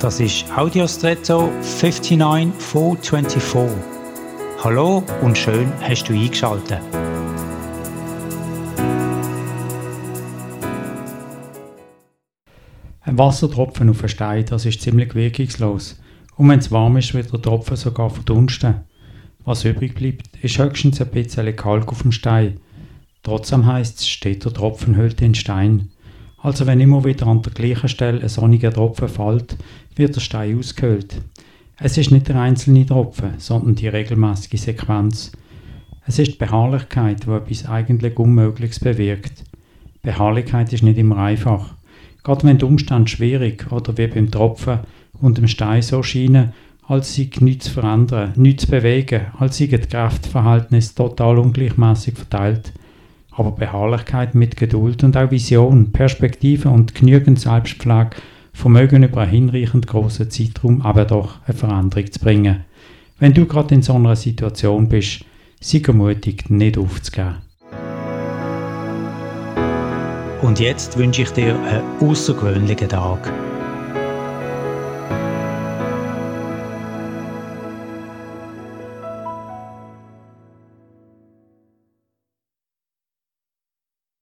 Das ist Audiostretto 59424. Hallo und schön hast du eingeschaltet. Ein Wassertropfen auf einen Stein, das ist ziemlich wirkungslos. Und wenn es warm ist, wird der Tropfen sogar verdunsten. Was übrig bleibt, ist höchstens ein bisschen Kalk auf dem Stein. Trotzdem heisst es, steht der Tropfen hüllt in Stein. Also wenn immer wieder an der gleichen Stelle ein sonniger Tropfen fällt, wird der Stein ausgehöhlt. Es ist nicht der einzelne Tropfen, sondern die regelmäßige Sequenz. Es ist die Beharrlichkeit, die etwas eigentlich Unmögliches bewirkt. Beharrlichkeit ist nicht immer einfach. Gerade wenn die Umstände schwierig oder wie beim Tropfen und dem Stein so scheinen, als sei nichts verändern, nichts bewegen, als sei das Kraftverhältnis total ungleichmäßig verteilt – aber Beharrlichkeit mit Geduld und auch Vision, Perspektive und genügend Selbstpflege vermögen über einen hinreichend großen Zeitraum aber doch eine Veränderung zu bringen. Wenn du gerade in so einer Situation bist, sei ermutigt, nicht aufzugeben. Und jetzt wünsche ich dir einen außergewöhnlichen Tag.